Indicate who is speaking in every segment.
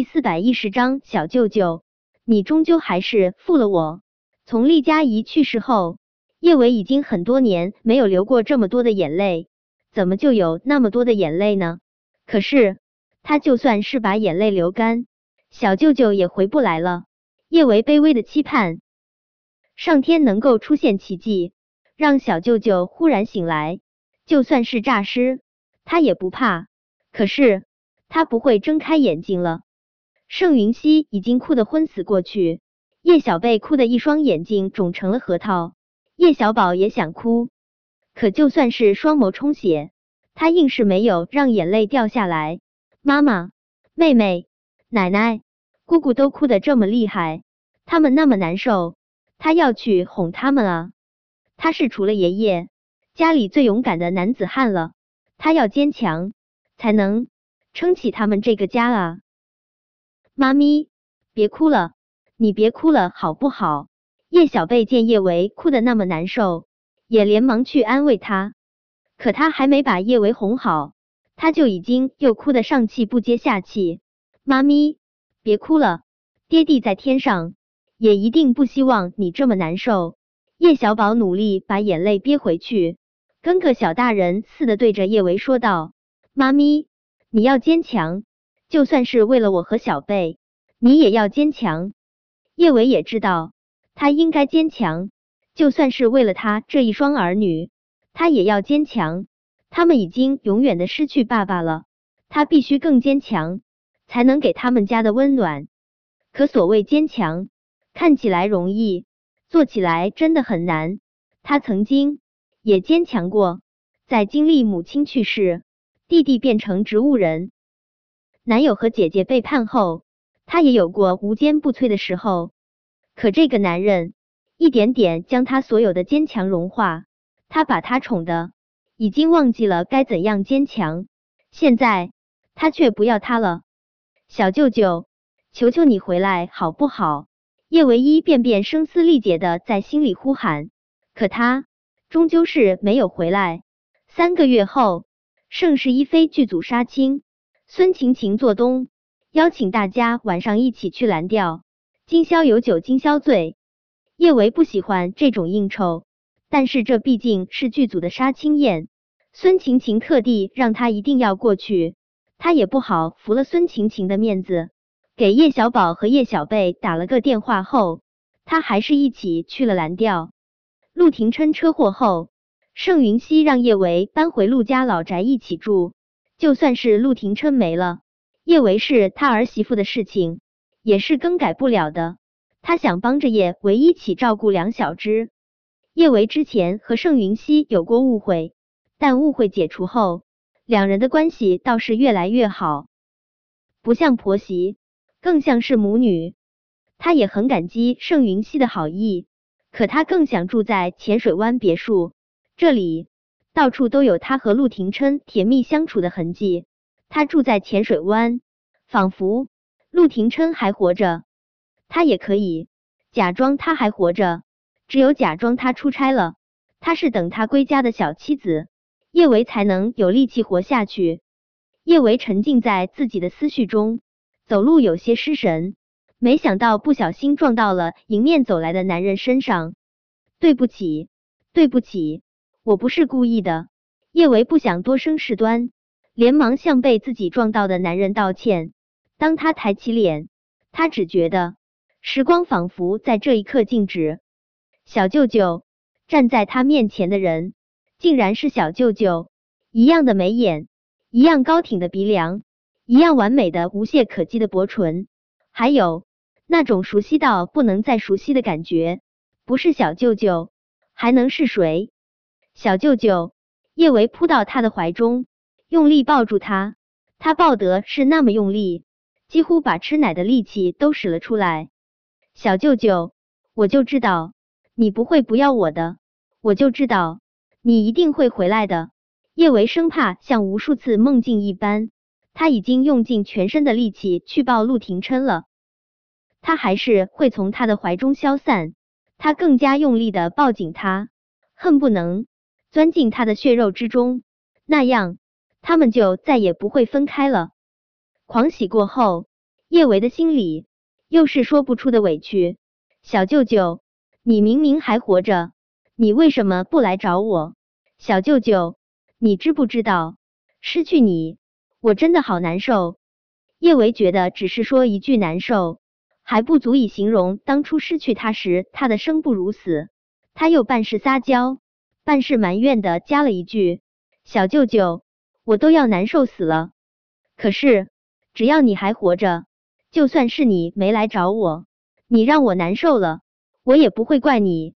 Speaker 1: 第四百一十章，小舅舅，你终究还是负了我。从厉佳怡去世后，叶维已经很多年没有流过这么多的眼泪，怎么就有那么多的眼泪呢？可是他就算是把眼泪流干，小舅舅也回不来了。叶维卑微的期盼，上天能够出现奇迹，让小舅舅忽然醒来，就算是诈尸，他也不怕。可是他不会睁开眼睛了。盛云熙已经哭得昏死过去，叶小贝哭得一双眼睛肿成了核桃。叶小宝也想哭，可就算是双眸充血，他硬是没有让眼泪掉下来。妈妈、妹妹、奶奶、姑姑都哭得这么厉害，他们那么难受，他要去哄他们啊！他是除了爷爷，家里最勇敢的男子汉了，他要坚强，才能撑起他们这个家啊！妈咪，别哭了，你别哭了，好不好？叶小贝见叶维哭得那么难受，也连忙去安慰他。可他还没把叶维哄好，他就已经又哭得上气不接下气。妈咪，别哭了，爹地在天上也一定不希望你这么难受。叶小宝努力把眼泪憋回去，跟个小大人似的对着叶维说道：“妈咪，你要坚强。”就算是为了我和小贝，你也要坚强。叶伟也知道他应该坚强，就算是为了他这一双儿女，他也要坚强。他们已经永远的失去爸爸了，他必须更坚强，才能给他们家的温暖。可所谓坚强，看起来容易，做起来真的很难。他曾经也坚强过，在经历母亲去世，弟弟变成植物人。男友和姐姐背叛后，他也有过无坚不摧的时候。可这个男人一点点将他所有的坚强融化，他把他宠的已经忘记了该怎样坚强。现在他却不要他了。小舅舅，求求你回来好不好？叶唯一遍遍声嘶力竭的在心里呼喊，可他终究是没有回来。三个月后，盛世一飞剧组杀青。孙晴晴做东，邀请大家晚上一起去蓝调。今宵有酒今宵醉。叶维不喜欢这种应酬，但是这毕竟是剧组的杀青宴，孙晴晴特地让他一定要过去，他也不好服了孙晴晴的面子。给叶小宝和叶小贝打了个电话后，他还是一起去了蓝调。陆廷琛车祸后，盛云熙让叶维搬回陆家老宅一起住。就算是陆廷琛没了，叶维是他儿媳妇的事情也是更改不了的。他想帮着叶维一起照顾梁小芝。叶维之前和盛云熙有过误会，但误会解除后，两人的关系倒是越来越好，不像婆媳，更像是母女。他也很感激盛云熙的好意，可他更想住在浅水湾别墅这里。到处都有他和陆廷琛甜蜜相处的痕迹。他住在浅水湾，仿佛陆廷琛还活着，他也可以假装他还活着，只有假装他出差了，他是等他归家的小妻子，叶维才能有力气活下去。叶维沉浸在自己的思绪中，走路有些失神，没想到不小心撞到了迎面走来的男人身上。对不起，对不起。我不是故意的，叶维不想多生事端，连忙向被自己撞到的男人道歉。当他抬起脸，他只觉得时光仿佛在这一刻静止。小舅舅站在他面前的人，竟然是小舅舅，一样的眉眼，一样高挺的鼻梁，一样完美的无懈可击的薄唇，还有那种熟悉到不能再熟悉的感觉。不是小舅舅，还能是谁？小舅舅叶维扑到他的怀中，用力抱住他。他抱得是那么用力，几乎把吃奶的力气都使了出来。小舅舅，我就知道你不会不要我的，我就知道你一定会回来的。叶维生怕像无数次梦境一般，他已经用尽全身的力气去抱陆廷琛了，他还是会从他的怀中消散。他更加用力的抱紧他，恨不能。钻进他的血肉之中，那样他们就再也不会分开了。狂喜过后，叶维的心里又是说不出的委屈。小舅舅，你明明还活着，你为什么不来找我？小舅舅，你知不知道失去你，我真的好难受。叶维觉得只是说一句难受，还不足以形容当初失去他时他的生不如死。他又半是撒娇，半是埋怨的加了一句：“小舅舅，我都要难受死了。可是只要你还活着。”就算是你没来找我，你让我难受了，我也不会怪你。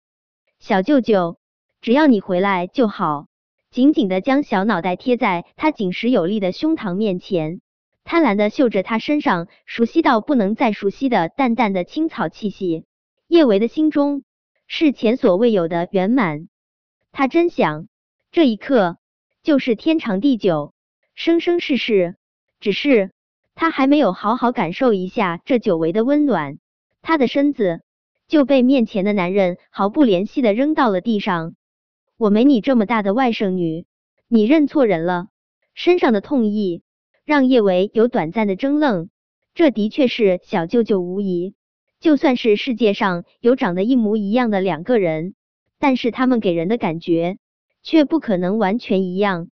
Speaker 1: 小舅舅，只要你回来就好。紧紧的将小脑袋贴在他紧实有力的胸膛面前，贪婪的嗅着他身上熟悉到不能再熟悉的淡淡的青草气息。叶维的心中是前所未有的圆满。他真想这一刻就是天长地久，生生世世。只是。他还没有好好感受一下这久违的温暖，他的身子就被面前的男人毫不怜惜的扔到了地上。我没你这么大的外甥女，你认错人了。身上的痛意让叶维有短暂的怔愣。这的确是小舅舅无疑。就算是世界上有长得一模一样的两个人，但是他们给人的感觉却不可能完全一样。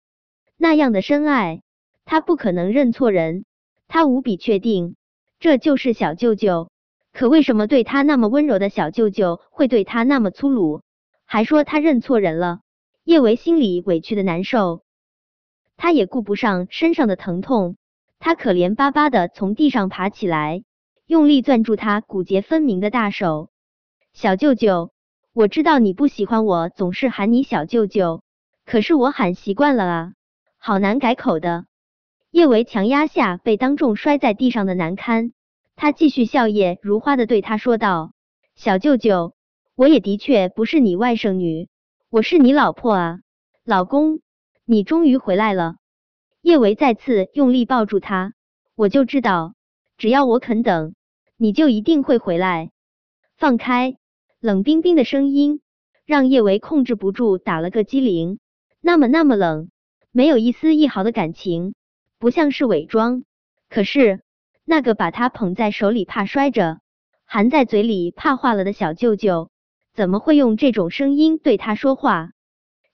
Speaker 1: 那样的深爱，他不可能认错人。他无比确定这就是小舅舅，可为什么对他那么温柔的小舅舅会对他那么粗鲁，还说他认错人了？叶维心里委屈的难受，他也顾不上身上的疼痛，他可怜巴巴的从地上爬起来，用力攥住他骨节分明的大手。小舅舅，我知道你不喜欢我总是喊你小舅舅，可是我喊习惯了啊，好难改口的。叶维强压下被当众摔在地上的难堪，他继续笑靥如花的对他说道：“小舅舅，我也的确不是你外甥女，我是你老婆啊，老公，你终于回来了。”叶维再次用力抱住他，我就知道，只要我肯等，你就一定会回来。放开！冷冰冰的声音让叶维控制不住打了个激灵，那么那么冷，没有一丝一毫的感情。不像是伪装，可是那个把他捧在手里怕摔着，含在嘴里怕化了的小舅舅，怎么会用这种声音对他说话？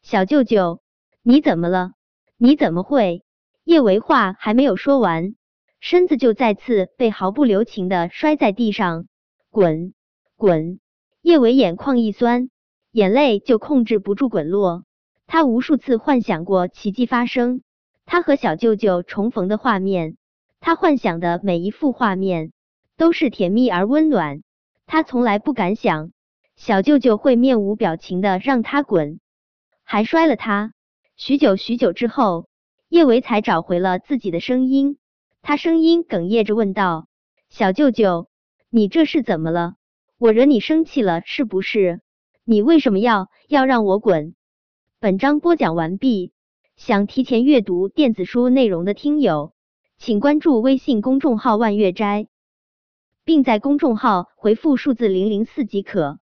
Speaker 1: 小舅舅，你怎么了？你怎么会？叶维话还没有说完，身子就再次被毫不留情的摔在地上，滚滚！叶维眼眶一酸，眼泪就控制不住滚落。他无数次幻想过奇迹发生。他和小舅舅重逢的画面，他幻想的每一幅画面都是甜蜜而温暖。他从来不敢想小舅舅会面无表情的让他滚，还摔了他。许久许久之后，叶维才找回了自己的声音，他声音哽咽着问道：“小舅舅，你这是怎么了？我惹你生气了是不是？你为什么要要让我滚？”本章播讲完毕。想提前阅读电子书内容的听友，请关注微信公众号“万月斋”，并在公众号回复数字零零四即可。